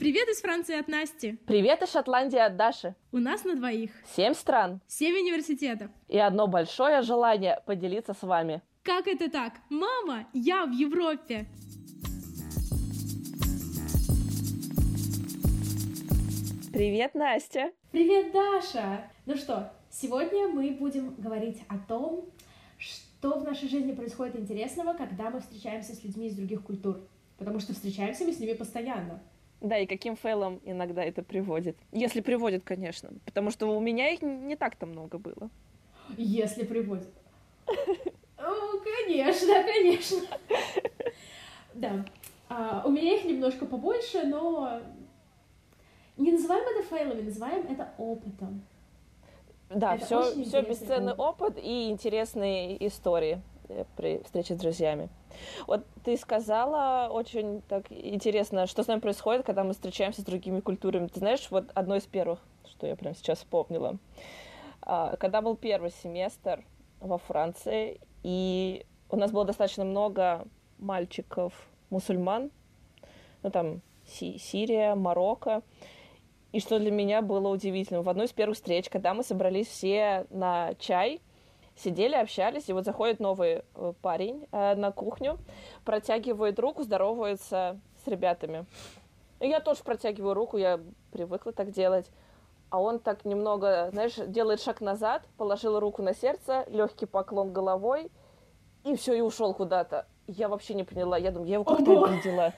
Привет из Франции от Насти. Привет из Шотландии от Даши. У нас на двоих. Семь стран. Семь университетов. И одно большое желание поделиться с вами. Как это так? Мама, я в Европе. Привет, Настя. Привет, Даша. Ну что, сегодня мы будем говорить о том, что в нашей жизни происходит интересного, когда мы встречаемся с людьми из других культур. Потому что встречаемся мы с ними постоянно. Да, и каким фейлом иногда это приводит. Если приводит, конечно. Потому что у меня их не так-то много было. Если приводит. Ну, конечно, конечно. Да. А, у меня их немножко побольше, но не называем это фейлами, называем это опытом. Да, это все, все бесценный опыт. опыт и интересные истории при встрече с друзьями. Вот ты сказала очень так интересно, что с нами происходит, когда мы встречаемся с другими культурами. Ты знаешь, вот одно из первых, что я прям сейчас вспомнила. А, когда был первый семестр во Франции, и у нас было достаточно много мальчиков-мусульман, ну там Си Сирия, Марокко, и что для меня было удивительно, в одной из первых встреч, когда мы собрались все на чай, сидели, общались, и вот заходит новый э, парень э, на кухню, протягивает руку, здоровается с ребятами. И я тоже протягиваю руку, я привыкла так делать. А он так немного, знаешь, делает шаг назад, положил руку на сердце, легкий поклон головой, и все, и ушел куда-то. Я вообще не поняла. Я думаю, я его как-то обидела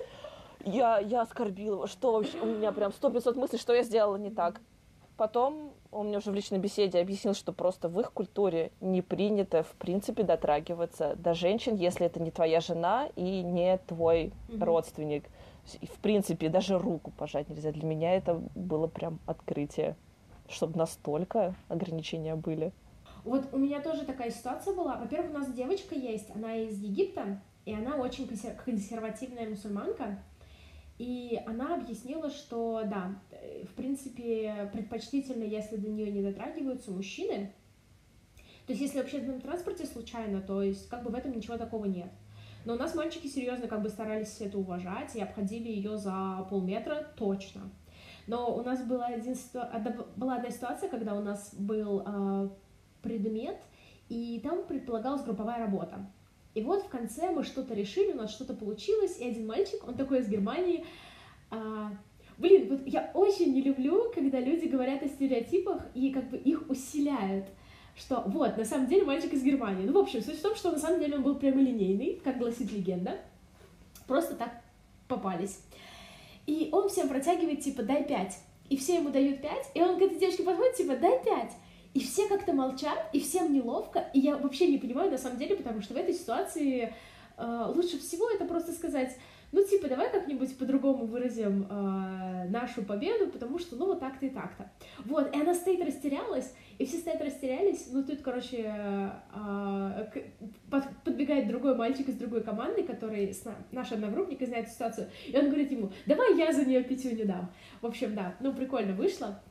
я, я оскорбила его, что вообще, у меня прям сто пятьсот мыслей, что я сделала не так. Потом он мне уже в личной беседе объяснил, что просто в их культуре не принято, в принципе, дотрагиваться до женщин, если это не твоя жена и не твой mm-hmm. родственник. В принципе, даже руку пожать нельзя. Для меня это было прям открытие, чтобы настолько ограничения были. Вот у меня тоже такая ситуация была. Во-первых, у нас девочка есть, она из Египта, и она очень консервативная мусульманка. И она объяснила, что да, э, в принципе, предпочтительно, если до нее не дотрагиваются мужчины. То есть, если в общественном транспорте случайно, то есть, как бы в этом ничего такого нет. Но у нас мальчики серьезно как бы старались это уважать и обходили ее за полметра точно. Но у нас была, один, была одна ситуация, когда у нас был э, предмет, и там предполагалась групповая работа. И вот в конце мы что-то решили, у нас что-то получилось, и один мальчик, он такой из Германии, а, блин, вот я очень не люблю, когда люди говорят о стереотипах и как бы их усиляют, что вот, на самом деле мальчик из Германии. Ну, в общем, суть в том, что на самом деле он был прямолинейный, как гласит легенда, просто так попались. И он всем протягивает, типа, дай пять. И все ему дают пять, и он к этой девочке подходит, типа, дай пять. И все как-то молчат, и всем неловко, и я вообще не понимаю на самом деле, потому что в этой ситуации э, лучше всего это просто сказать, ну, типа, давай как-нибудь по-другому выразим э, нашу победу, потому что, ну, вот так-то и так-то. Вот, и она стоит, растерялась, и все стоят, растерялись, ну, тут, короче, э, под, подбегает другой мальчик из другой команды, который, с, наш одногруппник, и знает ситуацию, и он говорит ему, давай я за нее пятюню дам. В общем, да, ну, прикольно вышло.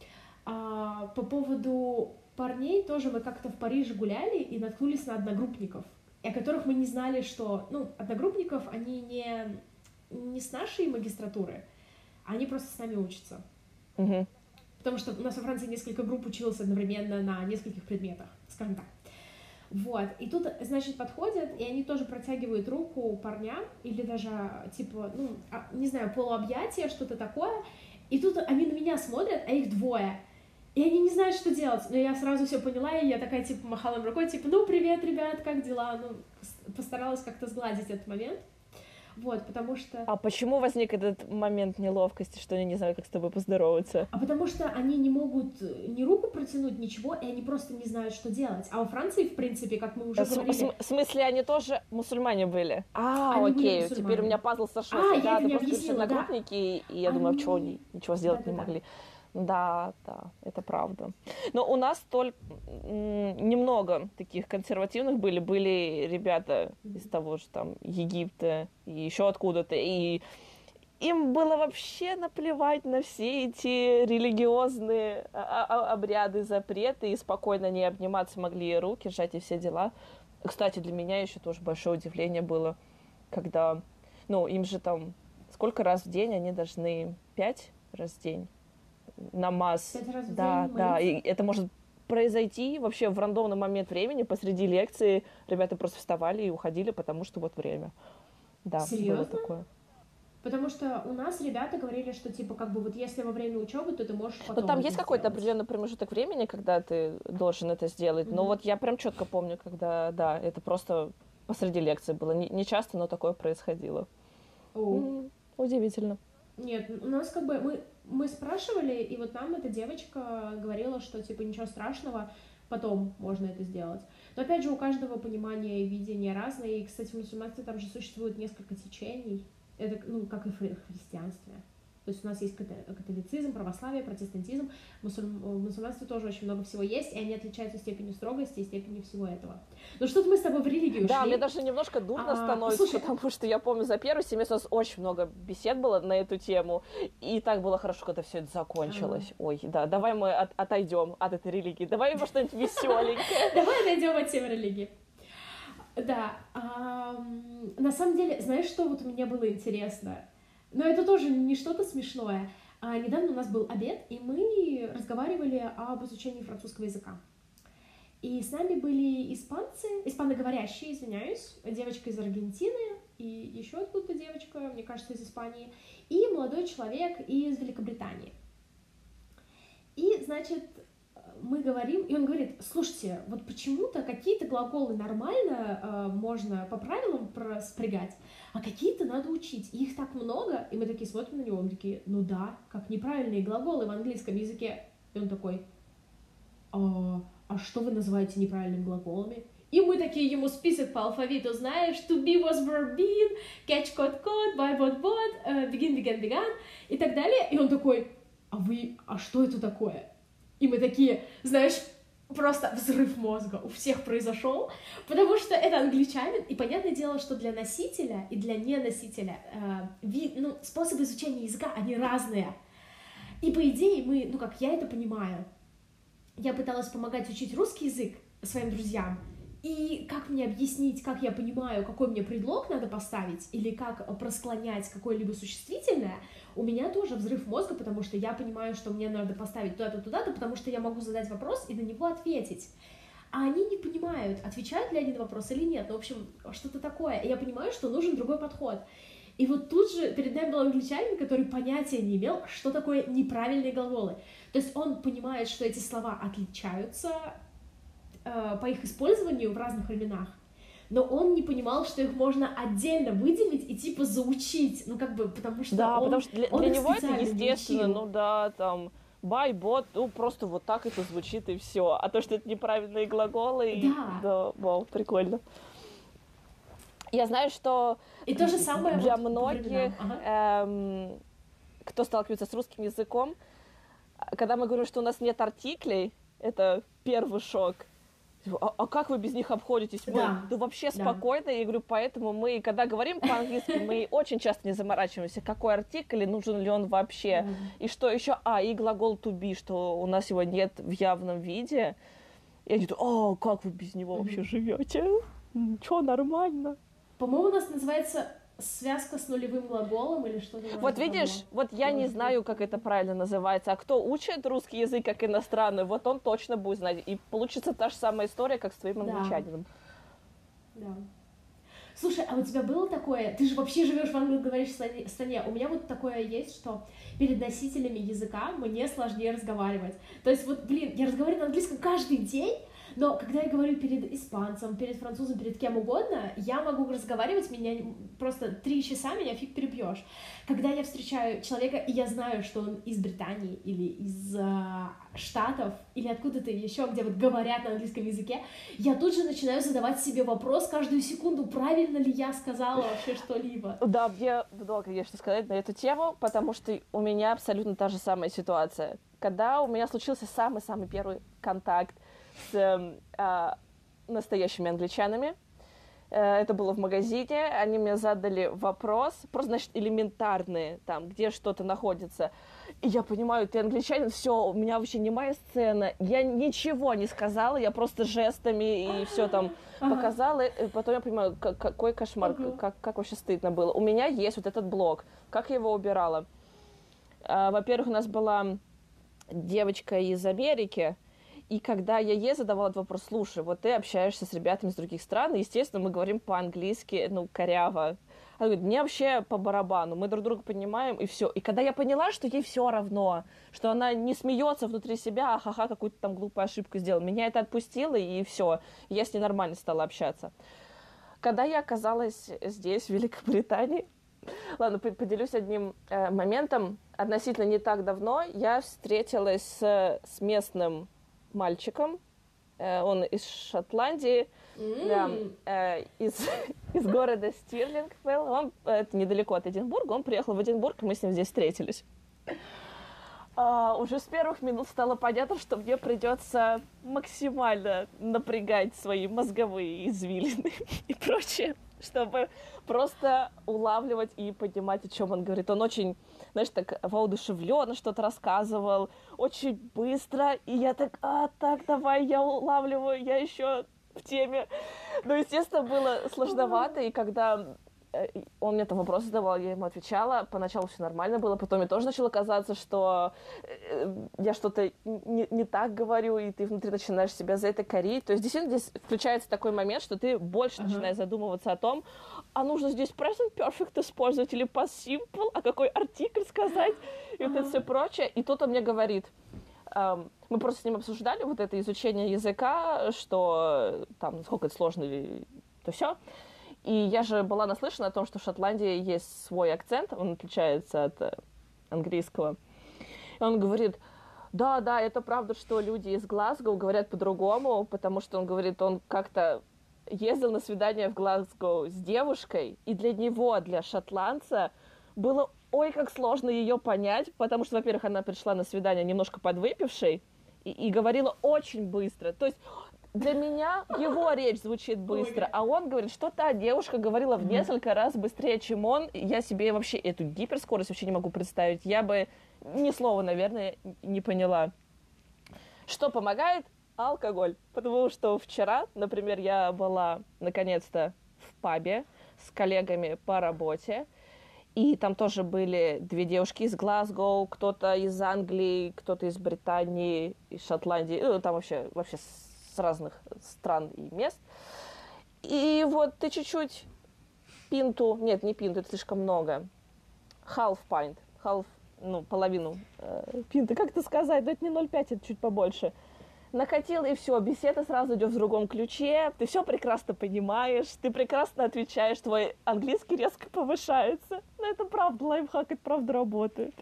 А, по поводу парней тоже мы как-то в Париже гуляли и наткнулись на одногруппников, о которых мы не знали, что, ну, одногруппников, они не, не с нашей магистратуры, они просто с нами учатся. Угу. Потому что у нас во Франции несколько групп училось одновременно на нескольких предметах, скажем так. Вот, и тут, значит, подходят, и они тоже протягивают руку парням, или даже, типа, ну, а, не знаю, полуобъятие, что-то такое, и тут они на меня смотрят, а их двое, и они не знают, что делать. Но я сразу все поняла, и я такая, типа, махала им рукой, типа, ну, привет, ребят, как дела? Ну, постаралась как-то сгладить этот момент. Вот, потому что... А почему возник этот момент неловкости, что они не знают, как с тобой поздороваться? А потому что они не могут ни руку протянуть, ничего, и они просто не знают, что делать. А во Франции, в принципе, как мы уже а говорили... В смысле, они тоже мусульмане были? А, они окей, теперь у меня пазл сошелся. А, да, я это не объяснила, да. и я они... думаю, а чего они ничего сделать да, не да, могли. Да. Да, да, это правда. Но у нас только немного таких консервативных были. Были ребята из того же там Египта и еще откуда-то. И им было вообще наплевать на все эти религиозные обряды, запреты, и спокойно не обниматься могли руки, сжать и все дела. Кстати, для меня еще тоже большое удивление было, когда, ну, им же там сколько раз в день они должны пять раз в день. Намаз. Пять раз в да, день да. И это может произойти вообще в рандомный момент времени посреди лекции. Ребята просто вставали и уходили, потому что вот время. Да, было Серьезно? такое. Потому что у нас ребята говорили, что типа как бы вот если во время учебы, то ты можешь потом Но там есть какой-то определенный промежуток времени, когда ты должен это сделать. Но Мгм. вот я прям четко помню, когда, да, это просто посреди лекции было. Не, не часто, но такое происходило. О. М, Удивительно. Нет, у нас как бы мы, мы спрашивали, и вот нам эта девочка говорила, что типа ничего страшного, потом можно это сделать. Но опять же, у каждого понимание и видение разное. И, кстати, в мусульманстве там же существует несколько течений. Это, ну, как и в хри- христианстве. То есть у нас есть католицизм, православие, протестантизм. В мусуль- в мусульманстве тоже очень много всего есть, и они отличаются степенью строгости и степенью всего этого. Ну что-то мы с тобой в религию Да, ушли. мне даже немножко дурно А, становится, слушай, потому что я помню, за первый семестр у нас очень много бесед было на эту тему, и так было хорошо, когда все это закончилось. Ой, да, давай мы от- отойдем от этой религии, давай во что-нибудь веселенькое. Давай найдем от темы религии. Да, на самом деле, знаешь, что вот мне было интересно? Но это тоже не что-то смешное. А, недавно у нас был обед, и мы разговаривали об изучении французского языка. И с нами были испанцы, испаноговорящие, извиняюсь, девочка из Аргентины и еще откуда-то девочка, мне кажется, из Испании, и молодой человек из Великобритании. И, значит, мы говорим, и он говорит, слушайте, вот почему-то какие-то глаголы нормально э, можно по правилам проспрягать, а какие-то надо учить. Их так много, и мы такие смотрим на него, мы такие, ну да, как неправильные глаголы в английском языке. И он такой, а, а что вы называете неправильными глаголами? И мы такие ему список по алфавиту, знаешь, to be was verb been, catch caught caught, buy bought bought, э, begin began began и так далее. И он такой, а вы, а что это такое? И мы такие, знаешь, просто взрыв мозга у всех произошел, потому что это англичанин, и понятное дело, что для носителя и для неносителя э, ви- ну, способы изучения языка, они разные. И по идее мы, ну как я это понимаю, я пыталась помогать учить русский язык своим друзьям, и как мне объяснить, как я понимаю, какой мне предлог надо поставить, или как просклонять какое-либо существительное, у меня тоже взрыв мозга, потому что я понимаю, что мне надо поставить туда-то, туда-то, потому что я могу задать вопрос и на него ответить. А они не понимают, отвечают ли они на вопрос или нет. Ну, в общем, что-то такое. И я понимаю, что нужен другой подход. И вот тут же перед нами был англичанин, который понятия не имел, что такое неправильные глаголы. То есть он понимает, что эти слова отличаются э, по их использованию в разных временах, но он не понимал, что их можно отдельно выделить и типа заучить, ну как бы, потому что Да, он, потому что для, он для него это не естественно, учил. ну да, там, бай, бот, ну просто вот так это звучит и все. А то, что это неправильные глаголы, и- Да. да, вау, прикольно. Я знаю, что И то же самое для вот многих. Ага. эм, кто сталкивается с русским языком, когда мы говорим, что у нас нет артиклей, это первый шок. А, а как вы без них обходитесь? Мы, Да. да вообще Да. спокойно. Я говорю, поэтому мы, когда говорим по-английски, мы очень часто не заморачиваемся, какой артикль и нужен ли он вообще. И что еще? А, и глагол to be, что у нас его нет в явном виде. И они думают, о, как вы без него вообще живете? Че, нормально? По-моему, у нас называется связка с нулевым глаголом или что-то Вот того. видишь, вот я не знаю, как это правильно называется, а кто учит русский язык как иностранный, вот он точно будет знать. И получится та же самая история, как с твоим Да. англичанином. Да. Слушай, а у тебя было такое? Ты же вообще живешь в англоговорящей стране. У меня вот такое есть, что перед носителями языка мне сложнее разговаривать. То есть вот, блин, я разговариваю на английском каждый день, но когда я говорю перед испанцем, перед французом, перед кем угодно, я могу разговаривать, меня просто три часа меня фиг перебьешь. Когда я встречаю человека, и я знаю, что он из Британии или из а, Штатов, или откуда-то еще, где вот говорят на английском языке, я тут же начинаю задавать себе вопрос каждую секунду, правильно ли я сказала вообще что-либо. Да, мне много что сказать на эту тему, потому что у меня абсолютно та же самая ситуация. Когда у меня случился самый-самый первый контакт с а, настоящими англичанами, э, это было в магазине, они мне задали вопрос, просто, значит, элементарные, там, где что-то находится. И я понимаю, ты англичанин, все, у меня вообще не моя сцена. Я ничего не сказала, я просто жестами и все там Ага. показала, и потом я понимаю, как- какой кошмар, как, как вообще стыдно было. У меня есть вот этот блок. Как я его убирала? А, во-первых, у нас была девочка из Америки, и когда я ей задавала этот вопрос, слушай, вот ты общаешься с ребятами из других стран, и, естественно, мы говорим по-английски, ну, коряво. Она говорит, мне вообще по барабану, мы друг друга понимаем, и все. И когда я поняла, что ей все равно, что она не смеется внутри себя, ха-ха, какую-то там глупую ошибку сделала, меня это отпустило, и все. Я с ней нормально стала общаться. Когда я оказалась здесь, в Великобритании, ладно, поделюсь одним э, моментом. Относительно не так давно я встретилась с, с местным мальчиком. Э, он из Шотландии, mm. да, э, из, из города Стирлингвелл. Он, это недалеко от Эдинбурга. Он приехал в Эдинбург, и мы с ним здесь встретились. Uh, уже с первых минут стало понятно, что мне придется максимально напрягать свои мозговые извилины и прочее, чтобы просто улавливать и понимать, о чем он говорит. Он очень, знаешь, так воодушевленно что-то рассказывал, очень быстро, и я так, а, так, давай, я улавливаю, я еще в теме. Ну, естественно, было сложновато, и когда он мне там вопросы задавал, я ему отвечала. Поначалу все нормально было, потом мне тоже начало казаться, что э, я что-то не, не так говорю, и ты внутри начинаешь себя за это корить. То есть действительно здесь включается такой момент, что ты больше uh-huh. начинаешь задумываться о том, а нужно здесь present perfect использовать или past simple, а какой артикль сказать, и uh-huh. вот это все прочее. И тут он мне говорит, Um, мы просто с ним обсуждали вот это изучение языка, что там, насколько это сложно, то все. И я же была наслышана о том, что в Шотландии есть свой акцент, он отличается от э, английского. И он говорит, да, да, это правда, что люди из Глазго говорят по-другому, потому что он говорит, он как-то ездил на свидание в Глазго с девушкой, и для него, для шотландца, было ой, как сложно ее понять, потому что, во-первых, она пришла на свидание немножко подвыпившей и, и говорила очень быстро. То есть для меня его речь звучит быстро, а он говорит, что та девушка говорила в несколько раз быстрее, чем он. Я себе вообще эту гиперскорость вообще не могу представить. Я бы ни слова, наверное, не поняла. Что помогает? Алкоголь. Потому что вчера, например, я была наконец-то в пабе с коллегами по работе, и там тоже были две девушки из Глазго, кто-то из Англии, кто-то из Британии, из Шотландии, ну, там вообще, вообще разных стран и мест. И вот ты чуть-чуть пинту, нет, не пинту, это слишком много, half pint, half, ну, половину э, пинты, как это сказать, да это не 0,5, это чуть побольше. Накатил, и все, беседа сразу идет в другом ключе, ты все прекрасно понимаешь, ты прекрасно отвечаешь, твой английский резко повышается. Но это правда лайфхак, это правда работает.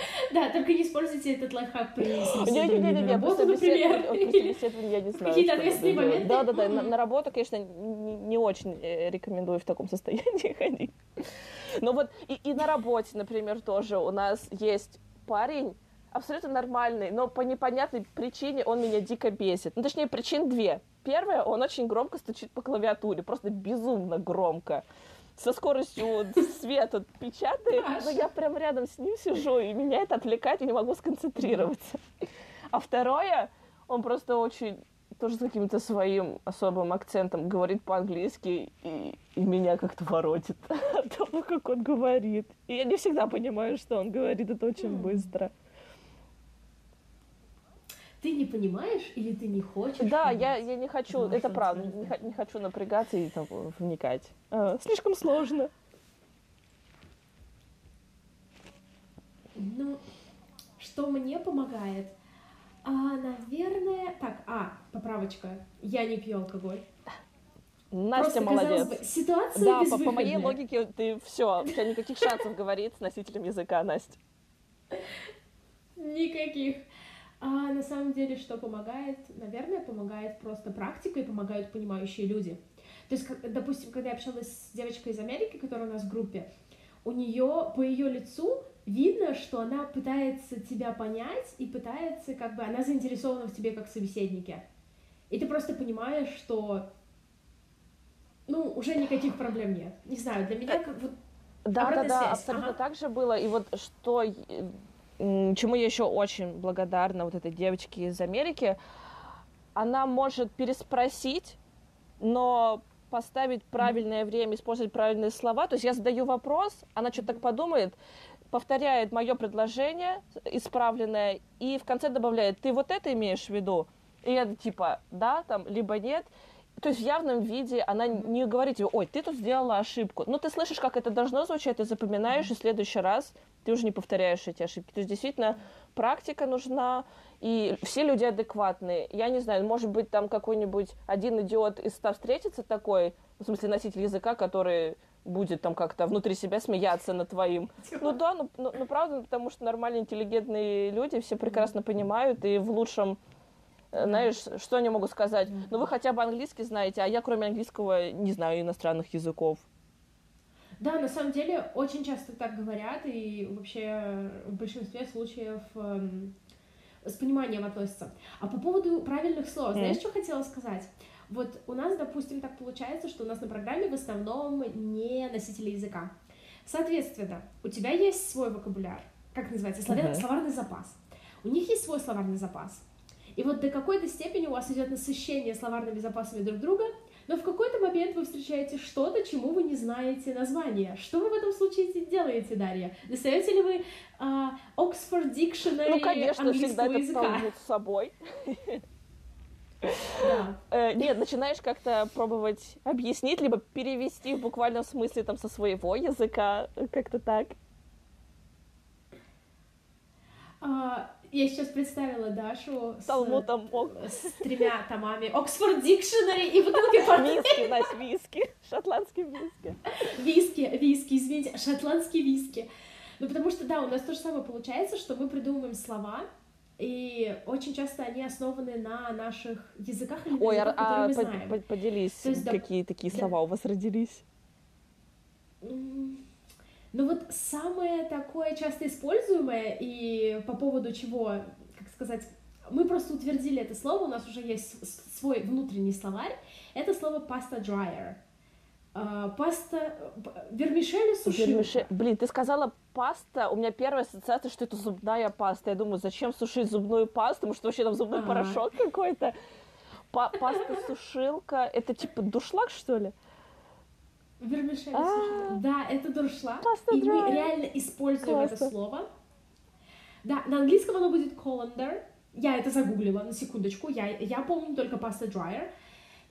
Да, только не используйте этот лайфхак при Не-не-не, не просто например. Какие-то ответственные моменты? Да-да-да, на работу, конечно, не очень э, рекомендую в таком состоянии ходить. Но вот и на работе, например, тоже у нас есть парень, абсолютно нормальный, но по непонятной причине он меня дико бесит. Ну, точнее, причин две. Первая, он очень громко стучит по клавиатуре, просто безумно громко со скоростью света печатает, но я прям рядом с ним сижу, и меня это отвлекает, и не могу сконцентрироваться. А второе, он просто очень тоже с каким-то своим особым акцентом говорит по-английски, и, и меня как-то воротит от того, как он говорит. И я не всегда понимаю, что он говорит, это очень быстро ты не понимаешь или ты не хочешь? Да, я, я не хочу, это, это правда, не, не хочу напрягаться и там, вникать. А, слишком сложно. Ну, что мне помогает? А, наверное... Так, а, поправочка. Я не пью алкоголь. Настя Просто, молодец. Бы, ситуация Да, по, по моей логике ты все, у тебя никаких шансов говорить с носителем языка, Настя. Никаких. А на самом деле, что помогает? Наверное, помогает просто практика и помогают понимающие люди. То есть, как, допустим, когда я общалась с девочкой из Америки, которая у нас в группе, у нее по ее лицу видно, что она пытается тебя понять и пытается, как бы, она заинтересована в тебе как собеседнике. И ты просто понимаешь, что, ну, уже никаких проблем нет. Не знаю, для меня как вот да, да, да, абсолютно ага. так же было. И вот что чему я еще очень благодарна вот этой девочке из Америки, она может переспросить, но поставить правильное время, использовать правильные слова. То есть я задаю вопрос, она что-то так подумает, повторяет мое предложение исправленное и в конце добавляет, ты вот это имеешь в виду? И я типа, да, там, либо нет. То есть в явном виде она не говорит тебе, ой, ты тут сделала ошибку. Но ты слышишь, как это должно звучать, ты запоминаешь, и в следующий раз ты уже не повторяешь эти ошибки. То есть действительно практика нужна, и все люди адекватные. Я не знаю, может быть, там какой-нибудь один идиот из ста встретится такой, в смысле носитель языка, который будет там как-то внутри себя смеяться над твоим. Ну да, ну, ну, ну правда, потому что нормальные, интеллигентные люди все прекрасно понимают, и в лучшем знаешь, что они могут сказать? Ну, вы хотя бы английский знаете, а я, кроме английского, не знаю иностранных языков. Да, на самом деле, очень часто так говорят, и вообще в большинстве случаев эм, с пониманием относятся. А по поводу правильных слов, знаешь, mm. что хотела сказать? Вот у нас, допустим, так получается, что у нас на программе в основном не носители языка. Соответственно, у тебя есть свой вокабуляр, как называется, словар... uh-huh. словарный запас. У них есть свой словарный запас. И вот до какой-то степени у вас идет насыщение словарными запасами друг друга, но в какой-то момент вы встречаете что-то, чему вы не знаете название. Что вы в этом случае делаете, Дарья? Достаете ли вы uh, Oxford Dictionary ну, конечно, всегда языка? это с собой. Да. Э, нет, начинаешь как-то пробовать объяснить, либо перевести в буквальном смысле там со своего языка, как-то так. А, я сейчас представила Дашу с, Талмудом. с тремя томами Oxford Dictionary и бутылкой портвейна. Виски, Настя, виски. Шотландский виски. Виски, виски, извините, шотландский виски. Ну, потому что, да, у нас то же самое получается, что мы придумываем слова, и очень часто они основаны на наших языках или Ой, языках, а, которые мы знаем. поделись, есть, какие да, такие слова да. у вас родились? Ну вот самое такое часто используемое и по поводу чего, как сказать, мы просто утвердили это слово, у нас уже есть свой внутренний словарь, это слово pasta dryer. А, паста, вермишель сушилка. Вермишель. Блин, ты сказала паста, у меня первая ассоциация, что это зубная паста. Я думаю, зачем сушить зубную пасту, может, вообще там зубной А-а-а. порошок какой-то. Па- паста-сушилка, это типа душлаг, что ли? Вермишель а. Да, это дуршлаг. И мы реально используем это слово. Да, на английском оно будет colander. Я это загуглила на секундочку. Я, я помню только паста dryer.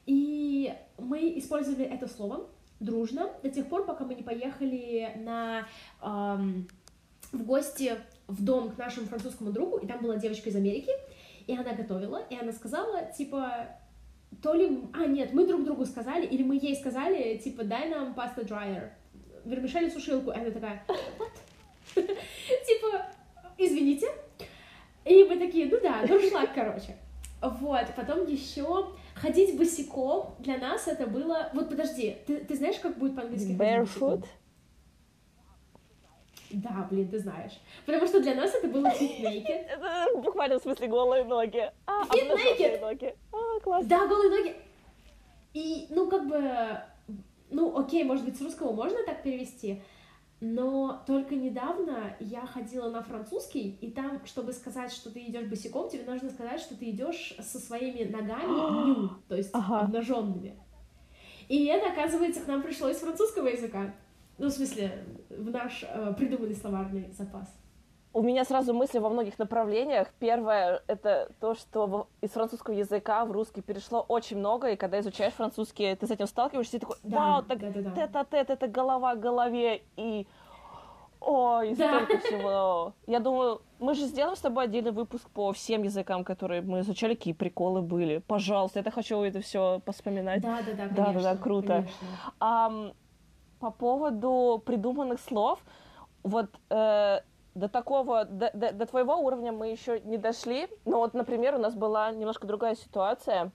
И мы использовали это слово дружно до тех пор, пока мы не поехали на, эм, в гости в дом к нашему французскому другу, и там была девочка из Америки, и она готовила, и она сказала, типа, то ли... А, нет, мы друг другу сказали, или мы ей сказали, типа, дай нам паста драйер, вермишели сушилку, и она такая? Типа, извините. И мы такие, ну да, дуршлаг, короче. Вот, потом еще ходить босиком для нас это было... Вот подожди, ты, ты знаешь, как будет по-английски Barefoot? Да, блин, ты знаешь. Потому что для нас это было naked. Это буквально в смысле голые ноги. А, fit naked! ноги. А, классно. Да, голые ноги. И, ну, как бы... Ну, окей, может быть, с русского можно так перевести, но только недавно я ходила на французский, и там, чтобы сказать, что ты идешь босиком, тебе нужно сказать, что ты идешь со своими ногами ню, то есть ага. обнаженными. И это, оказывается, к нам пришло из французского языка. Ну, в смысле, в наш э, придуманный словарный запас. У меня сразу мысли во многих направлениях. Первое — это то, что из французского языка в русский перешло очень много, и когда изучаешь французский, ты с этим сталкиваешься, и такой, вау, так да, да, да. тет-а-тет, это голова к голове, и Ой, да. столько всего. Я думаю, мы же сделаем с тобой отдельный выпуск по всем языкам, которые мы изучали, какие приколы были. Пожалуйста, я хочу это все поспоминать. Да, да, да, конечно, да, да, да, круто. А, по поводу придуманных слов, вот э, до такого, до, до, до твоего уровня мы еще не дошли. Но вот, например, у нас была немножко другая ситуация,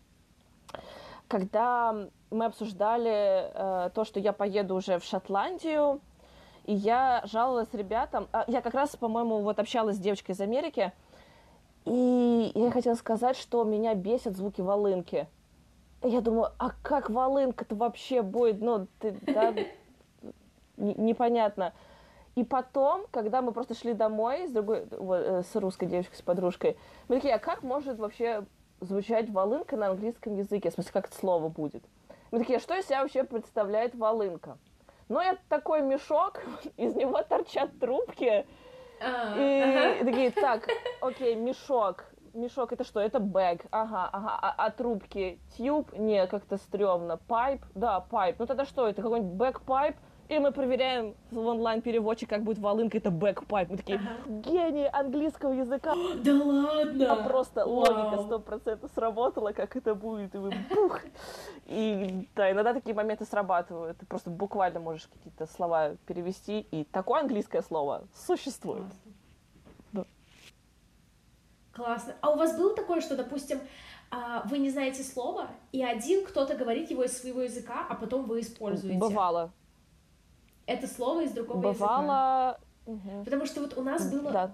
когда мы обсуждали э, то, что я поеду уже в Шотландию, и я жаловалась ребятам. А, я как раз, по-моему, вот общалась с девочкой из Америки, и я хотела сказать, что меня бесят звуки волынки. Я думаю, а как волынка-то вообще будет? Ну, ты, да, непонятно. И потом, когда мы просто шли домой с другой, вот, э, с русской девочкой, с подружкой, мы такие, а как может вообще звучать волынка на английском языке? В смысле, как это слово будет? Мы такие, что из себя вообще представляет волынка? Ну, это такой мешок, из него торчат трубки. А, и такие, так, окей, мешок. Мешок это что? Это bag. Ага, ага. А, а трубки? Tube? Не, как-то стрёмно. Pipe? Да, pipe. Ну тогда что это? Какой-нибудь bagpipe? И мы проверяем в онлайн-переводчик, как будет волынка, это bagpipe. Мы такие, ага. гений английского языка. Да ладно! А просто Вау. логика сто процентов сработала, как это будет, и вы бух. И да, иногда такие моменты срабатывают. Ты просто буквально можешь какие-то слова перевести, и такое английское слово существует. Классно. Да. Классно. А у вас было такое, что, допустим, а, вы не знаете слова, и один кто-то говорит его из своего языка, а потом вы используете? Бывало это слово из другого Бывало... языка. Угу. Потому что вот у нас было... Да.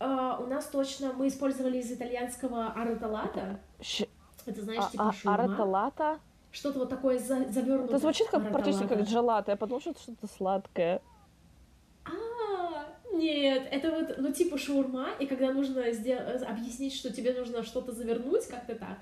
Uh, у нас точно мы использовали из итальянского араталата. Ш... Это знаешь, а, типа а, Араталата? Что-то вот такое за, завернутое. Это звучит как практически как джелато. Я подумала, что это что-то сладкое. А, нет, это вот, ну, типа шаурма, и когда нужно сделать, объяснить, что тебе нужно что-то завернуть, как-то так,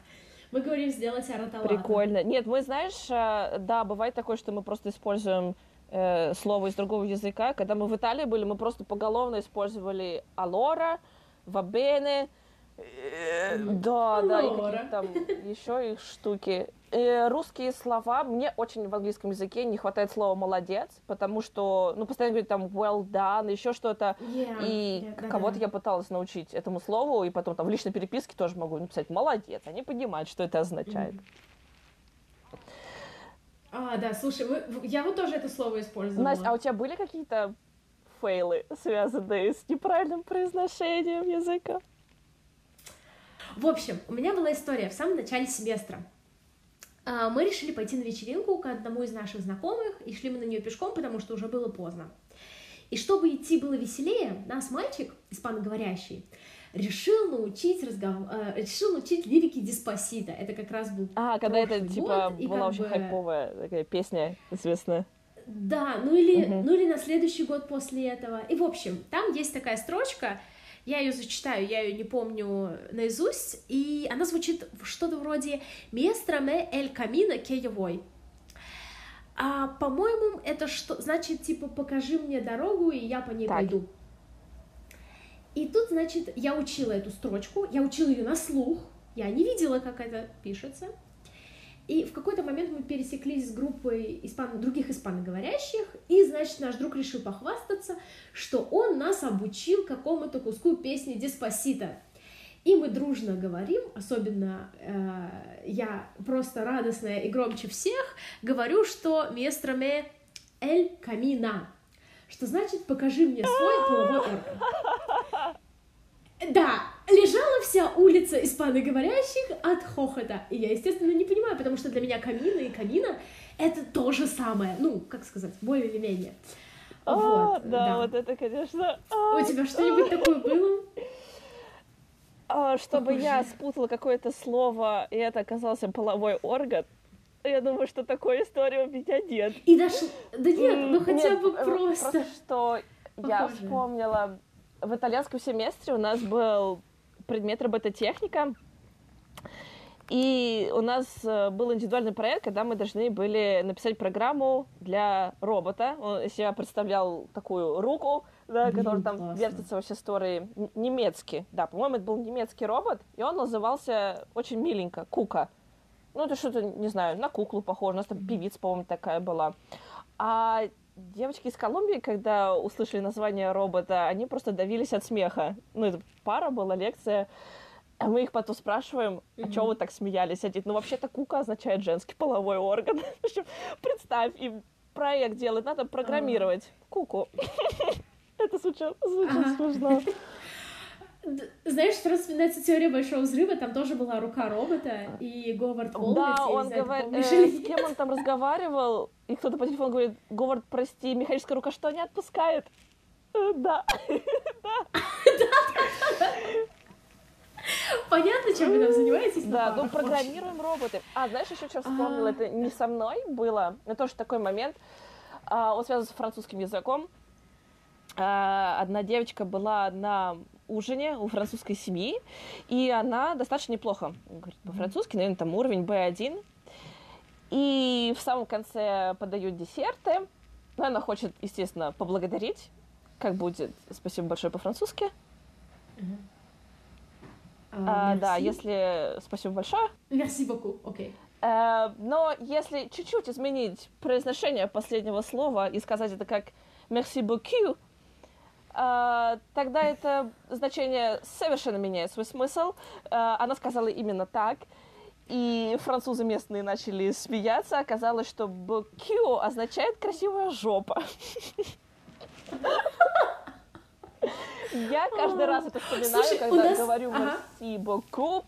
мы говорим сделать араталата. Прикольно. Нет, мы, знаешь, э, да, бывает такое, что мы просто используем э, слово из другого языка. Когда мы в Италии были, мы просто поголовно использовали алора, вабене, э, да, да, и там еще их штуки. Э, русские слова, мне очень в английском языке не хватает слова «молодец», потому что, ну, постоянно говорят там «well done», еще что-то, yeah, и yeah, кого-то yeah. я пыталась научить этому слову, и потом там в личной переписке тоже могу написать «молодец», они понимают, что это означает. Mm-hmm. А, да, слушай, мы, я вот тоже это слово использовала. Настя, а у тебя были какие-то фейлы, связанные с неправильным произношением языка? В общем, у меня была история в самом начале семестра. А, мы решили пойти на вечеринку к одному из наших знакомых, и шли мы на нее пешком, потому что уже было поздно. И чтобы идти было веселее, нас мальчик, испаноговорящий, решил научить разговор, э, решил научить лирики Диспосита. Это как раз был А, когда это, типа, год, была очень бы... хайповая такая песня известная. Да, ну или, угу. ну или на следующий год после этого. И, в общем, там есть такая строчка, я ее зачитаю, я ее не помню наизусть, и она звучит что-то вроде «Местраме эль камина кеевой». А, по-моему, это что значит, типа, покажи мне дорогу, и я по ней так. пойду. И тут, значит, я учила эту строчку, я учила ее на слух, я не видела, как это пишется. И в какой-то момент мы пересеклись с группой испан... других испаноговорящих, и, значит, наш друг решил похвастаться, что он нас обучил какому-то куску песни «Деспасита». И мы дружно говорим, особенно э, я просто радостная и громче всех, говорю, что «Местроме эль камина», что значит «покажи мне свой половой орган». Да, лежала вся улица испаноговорящих от хохота. И я, естественно, не понимаю, потому что для меня камина и камина — это то же самое. Ну, как сказать, более или менее. А, вот, да, да, вот это, конечно... У тебя что-нибудь такое было? А, чтобы Похоже. я спутала какое-то слово, и это оказался половой орган, я думаю, что такой истории у меня нет. И даже... Да нет, ну хотя нет, бы просто... Просто что Похоже. я вспомнила в итальянском семестре у нас был предмет робототехника, и у нас э, был индивидуальный проект, когда мы должны были написать программу для робота. Он из себя представлял такую руку, да, Блин, который там классно. вертится во все стороны. Немецкий, да, по-моему, это был немецкий робот, и он назывался очень миленько, Кука. Ну, это что-то, не знаю, на куклу похоже. У нас там певица, по-моему, такая была. А девочки из Колумбии, когда услышали название робота, они просто давились от смеха. Ну, это пара была, лекция. А мы их потом спрашиваем, а mm-hmm. что вы так смеялись? Они ну вообще-то кука означает женский половой орган. Представь, им проект делать, надо программировать. Куку. Это звучит смешно. Знаешь, сразу вспоминается теория Большого Взрыва, там тоже была рука робота, и Говард Холмс, Да, он говорит, э, с кем он там разговаривал, и кто-то по телефону говорит, Говард, прости, механическая рука что, не отпускает? Э, да. Понятно, чем вы там занимаетесь? Да, ну программируем роботы. А, знаешь, еще что вспомнила? Это не со мной было, но тоже такой момент. А, он связан с французским языком. А, одна девочка была на ужине у французской семьи, и она достаточно неплохо говорит по-французски, наверное, там уровень B1. И в самом конце подают десерты. Ну, она хочет, естественно, поблагодарить. Как будет «Спасибо большое» по-французски. Мгм. А, да, если «Спасибо большое». Merci beaucoup, окей. Э, но если чуть-чуть изменить произношение последнего слова и сказать это как «merci beaucoup», тогда это значение совершенно меняет свой смысл. Э, она сказала именно так, и французы местные начали смеяться. Оказалось, что «beaucoup» означает «красивая жопа». Я каждый раз это вспоминаю, Слушай, когда нас- говорю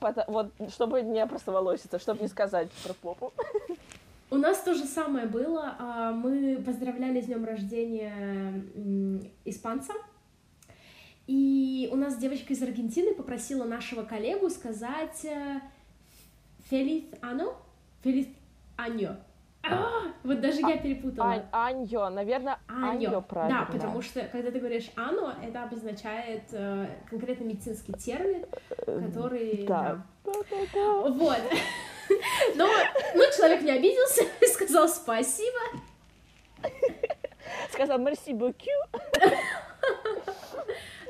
пото- вот, чтобы не простоволоситься, чтобы не сказать про попу. У нас то же самое было. а, Мы поздравляли с днем рождения испанца. И у нас девочка из Аргентины попросила нашего коллегу сказать э, «Feliz ano?» «Feliz año». А, вот даже я перепутала. Ань- Аньо, наверное, Аньо Аньо. правильно. Да, потому что когда ты говоришь ано, это обозначает э, конкретно медицинский термин, который. да. Вот. Но ну, человек не обиделся сказал спасибо. Сказал merci beaucoup.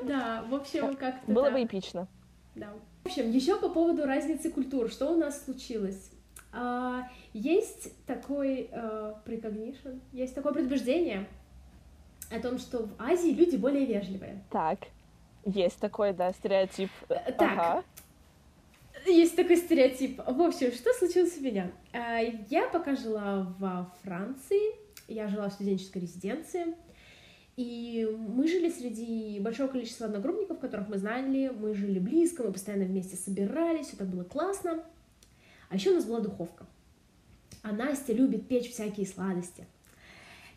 Да, в общем, как-то. Было бы эпично. Да. В общем, еще по поводу разницы культур, что у нас случилось? А, есть такой э, recognition, есть такое предубеждение о том, что в Азии люди более вежливые. Так, есть такой, да, стереотип. Э, так. Ага. Есть такой стереотип. В общем, что случилось у меня? А, Я пока жила во Франции, я жила в студенческой резиденции, и мы жили среди большого количества одногруппников, которых мы знали, мы жили близко, мы постоянно вместе собирались, так было классно. А еще у нас была духовка. А Настя любит печь всякие сладости.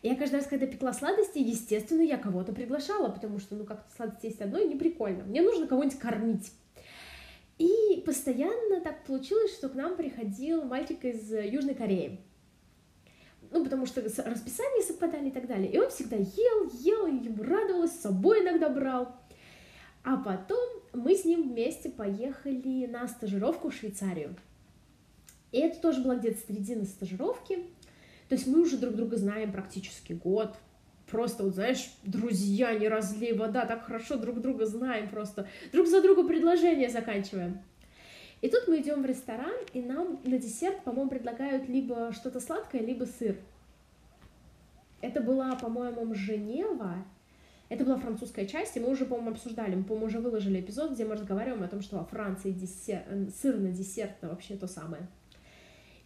И я каждый раз, когда пекла сладости, естественно, я кого-то приглашала, потому что, ну, как-то сладости есть одной, не прикольно. Мне нужно кого-нибудь кормить. И постоянно так получилось, что к нам приходил мальчик из Южной Кореи. Ну, потому что расписания совпадали и так далее. И он всегда ел, ел, ему радовалось, с собой иногда брал. А потом мы с ним вместе поехали на стажировку в Швейцарию. И это тоже была где-то середина стажировки. То есть мы уже друг друга знаем практически год. Просто, вот знаешь, друзья, не разлей вода, так хорошо друг друга знаем просто. Друг за друга предложения заканчиваем. И тут мы идем в ресторан, и нам на десерт, по-моему, предлагают либо что-то сладкое, либо сыр. Это была, по-моему, Женева. Это была французская часть, и мы уже, по-моему, обсуждали, мы, по-моему, уже выложили эпизод, где мы разговариваем о том, что во Франции десер... э, сыр на десерт это вообще то самое.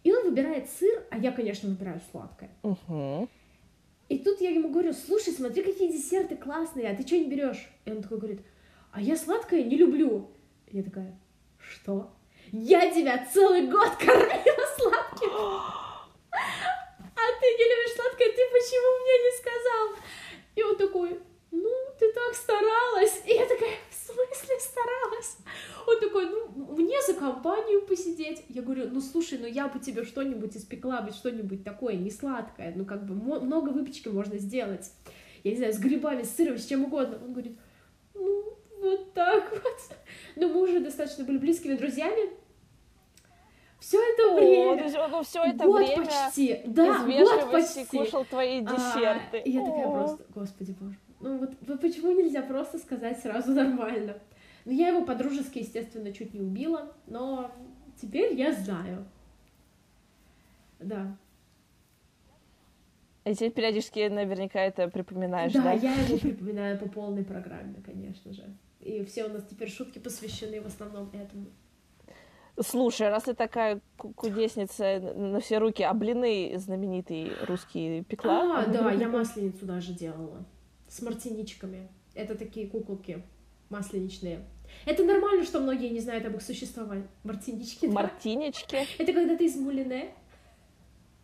И он выбирает сыр, а я, конечно, выбираю сладкое. Мгм. И тут я ему говорю, слушай, смотри, какие десерты классные, а ты что не берешь? И он такой говорит, а я сладкое не люблю. И я такая, что? Я тебя целый год кормила сладким. А ты не любишь сладкое, ты почему мне не сказал? И он такой, ну, ты так старалась. И я такая, в смысле старалась? Он такой, ну, мне за компанию посидеть. Я говорю, ну, слушай, ну, я бы тебе что-нибудь испекла, бы что-нибудь такое, не сладкое. Ну, как бы, много выпечки можно сделать. Я не знаю, с грибами, с сыром, с чем угодно. Он говорит, ну, вот так вот. Но мы уже достаточно были близкими друзьями. Все это О, время. то есть он все это год время почти. Да, год почти. кушал твои А, десерты. и я такая О. просто, господи боже. Ну вот, почему нельзя просто сказать сразу нормально? Ну, я его по-дружески, естественно, чуть не убила, но теперь я знаю. Да. И тебе периодически наверняка это припоминаешь, да? да, я его припоминаю по полной программе, конечно же. И все у нас теперь шутки посвящены в основном этому. Слушай, раз ты такая ку- кудесница на все руки, а блины знаменитые русские пекла? А, да, я масленицу даже делала. С мартиничками. Это такие куколки масленичные. Это нормально, что многие не знают об их существовании. Мартинички, да? Мартинечки. Это когда ты из Мулине.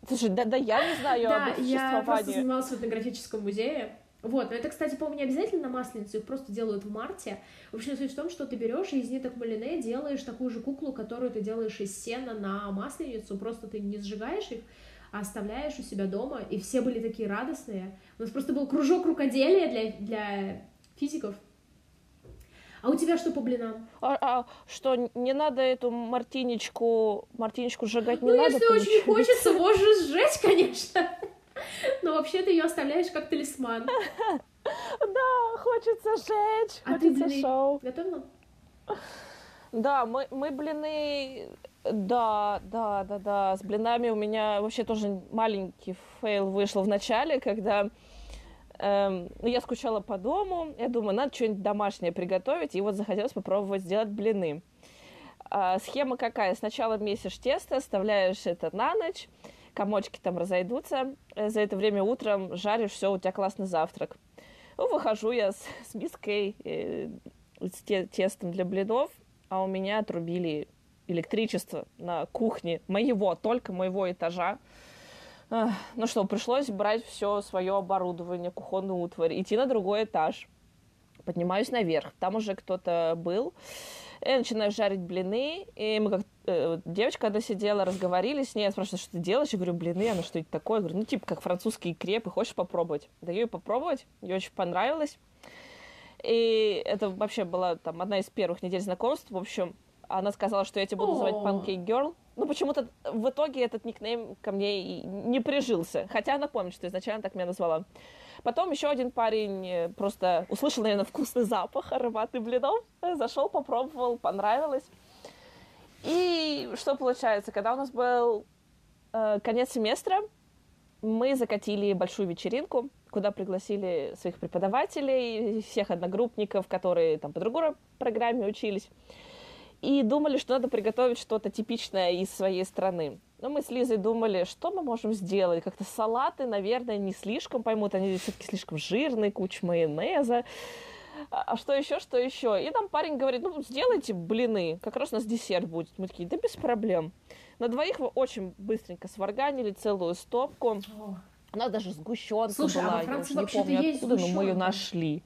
Слушай, да, да я не знаю Да, об их я просто существовании. занималась в этнографическом музее. Вот, но это, кстати, по-моему, не обязательно на масленицу, их просто делают в марте. В общем, суть в том, что ты берешь и из ниток малине делаешь такую же куклу, которую ты делаешь из сена на масленицу, просто ты не сжигаешь их, а оставляешь у себя дома, и все были такие радостные. У нас просто был кружок рукоделия для, для физиков. А у тебя что по блинам? А, а что, не надо эту мартиничку, мартиничку сжигать не ну, надо? если очень хочется, можешь сжечь, конечно. Но вообще ты ее оставляешь как талисман. Да, хочется жечь, а ты хочется блины шоу. готовила? Да, мы, мы блины... Да, да, да, да. С блинами у меня вообще тоже маленький фейл вышел в начале, когда эм, ну, я скучала по дому. Я думаю, надо что-нибудь домашнее приготовить. И вот захотелось попробовать сделать блины. А, схема какая? Сначала месишь тесто, оставляешь это на ночь, комочки там разойдутся. Э, за это время утром жаришь, все, у тебя классный завтрак. Ну, выхожу я с, с миской, э, с те, тестом для блинов, а у меня отрубили электричество на кухне моего, только моего этажа. Ну что, пришлось брать все свое оборудование, кухонную утварь, идти на другой этаж. Поднимаюсь наверх, там уже кто-то был. Я начинаю жарить блины, и мы как э, девочка, когда сидела, разговорили с ней, я спрашиваю, что ты делаешь? Я говорю, блины, она что это такое? Я говорю, ну, типа, как французские крепы, хочешь попробовать? Даю ей попробовать, ей очень понравилось. И это вообще была там одна из первых недель знакомств. В общем, она сказала, что я тебя буду называть Pancake Girl. Ну, почему-то в итоге этот никнейм ко мне не прижился. Хотя она помнит, что изначально так меня назвала. Потом еще один парень э, просто услышал, наверное, вкусный запах ароматы блинов, зашел, попробовал, понравилось. И что получается, когда у нас был э, конец семестра, мы закатили большую вечеринку, куда пригласили своих преподавателей, всех одногруппников, которые там по другой программе учились и думали, что надо приготовить что-то типичное из своей страны. Но мы с Лизой думали, что мы можем сделать. Как-то салаты, наверное, не слишком поймут, они все-таки слишком жирные, куча майонеза. А, а что еще, что еще? И нам парень говорит, ну, сделайте блины, как раз у нас десерт будет. Мы такие, да без проблем. На двоих мы очень быстренько сварганили целую стопку. У нас даже сгущенка Слушай, была, а во Франции я уж не помню откуда, но мы ее нашли.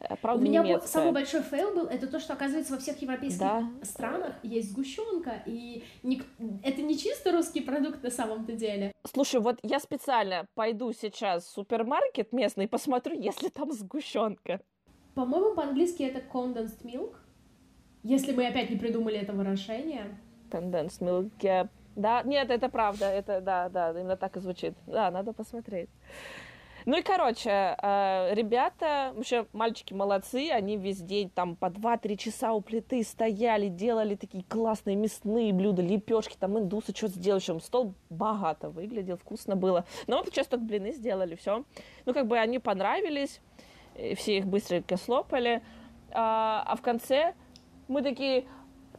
Э, правда, У меня немецкая. самый большой фейл был, это то, что, оказывается, во всех европейских да. странах есть сгущенка, и не, это не чисто русский продукт на самом-то деле. Слушай, вот я специально пойду сейчас в супермаркет местный и посмотрю, если там сгущенка. По-моему, по-английски это condensed milk, если мы опять не придумали это выражение. Condensed milk, yeah. Да, нет, это правда, это, да, да, именно так и звучит. Да, надо посмотреть. Ну и, короче, э, ребята, вообще мальчики молодцы, они весь день там по 2-3 часа у плиты стояли, делали такие классные мясные блюда, лепешки, там индусы что сделали, в стол богато выглядел, вкусно было. Но мы сейчас только блины сделали, все. Ну, как бы они понравились, все их быстренько слопали, а, а в конце мы такие,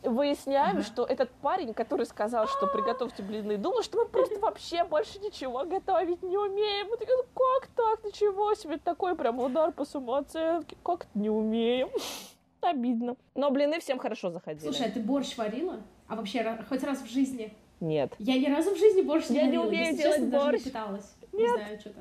выясняем, ага. что этот парень, который сказал, что приготовьте блины, думал, что мы просто вообще больше ничего готовить не умеем. Мы такие, ну как так, ничего себе, такой прям удар по самооценке, как не умеем. Обидно. Но блины всем хорошо заходили. Слушай, а ты борщ варила? А вообще хоть раз в жизни? Нет. Я ни разу в жизни борщ не я варила. Я не умею делать честно, борщ. Даже не пыталась. Нет. Не знаю, что-то.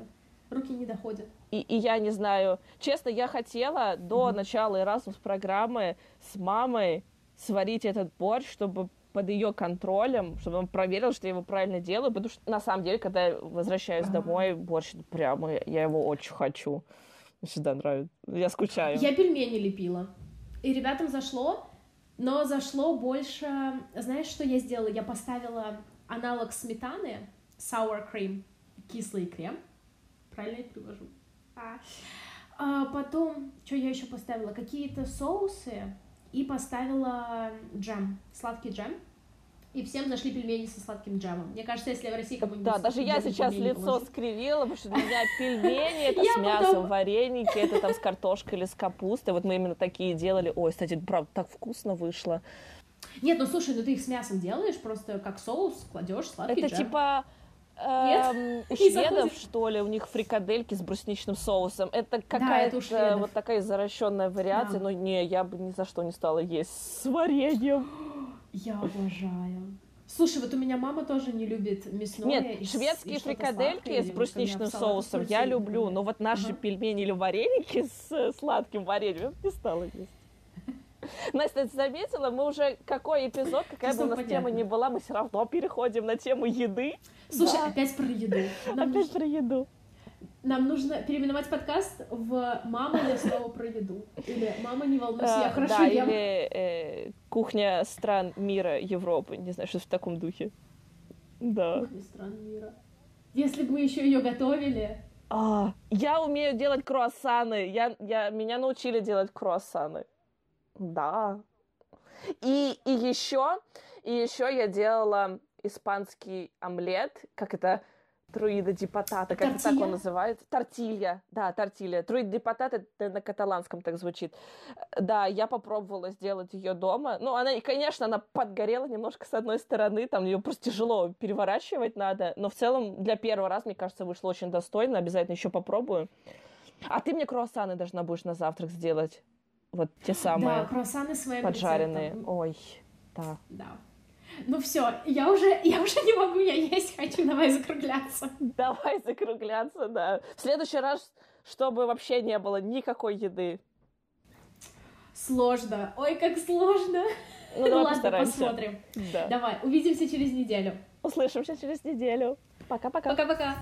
Руки не доходят. И, и я не знаю. Честно, я хотела до mm-hmm. начала Erasmus программы с мамой сварить этот борщ, чтобы под ее контролем, чтобы он проверил, что я его правильно делаю, потому что на самом деле, когда я возвращаюсь ага. домой, борщ прямо, я его очень хочу. Мне всегда нравится. Я скучаю. Я пельмени лепила. И ребятам зашло, но зашло больше... Знаешь, что я сделала? Я поставила аналог сметаны, sour cream, кислый крем. Правильно привожу? А. а потом, что я еще поставила? Какие-то соусы, и поставила джем, сладкий джем. И всем зашли пельмени со сладким джемом. Мне кажется, если в России кому-нибудь... Да, даже я сейчас лицо положить. скривила, потому что для меня пельмени это с мясом, вареники, это там с картошкой или с капустой. Вот мы именно такие делали. Ой, кстати, правда, так вкусно вышло. Нет, ну слушай, ну ты их с мясом делаешь, просто как соус кладешь сладкий Это типа Эм, у шведов, что ли, у них фрикадельки с брусничным соусом. Это какая-то да, вот такая заращенная вариация, да. но не, я бы ни за что не стала есть с вареньем. Я обожаю. Слушай, вот у меня мама тоже не любит мясное. Нет, шведские и фрикадельки с брусничным соусом я люблю, но вот наши ага. пельмени или вареники с сладким вареньем не стала есть. Настя, заметила, мы уже какой эпизод, какая бы у нас тема ни была, мы все равно переходим на тему еды. Слушай, опять про еду. Опять про еду. Нам нужно переименовать подкаст в «Мама, я снова про еду». Или «Мама, не волнуйся, я хорошо да, ем». или «Кухня стран мира, Европы». Не знаю, что в таком духе. Да. Кухня стран мира. Если бы мы еще ее готовили. А, я умею делать круассаны. Я, я, меня научили делать круассаны. Да. И, и еще, и еще я делала испанский омлет, как это Труида ди патата, как это так он называется? Тортилья, да, тортилья. Труида ди патата, это на каталанском так звучит. Да, я попробовала сделать ее дома. Ну, она, конечно, она подгорела немножко с одной стороны, там ее просто тяжело переворачивать надо, но в целом для первого раза, мне кажется, вышло очень достойно, обязательно еще попробую. А ты мне круассаны должна будешь на завтрак сделать. Вот те самые. Да, круассаны своим Поджаренные. рецептом. Ой, да. Да. Ну все, я уже, я уже не могу, я есть хочу, давай закругляться. Давай закругляться, да. В следующий раз, чтобы вообще не было никакой еды. Сложно. Ой, как сложно. Ну, давай Ладно, постараемся. посмотрим. Да. Давай, увидимся через неделю. Услышимся через неделю. Пока-пока. Пока-пока.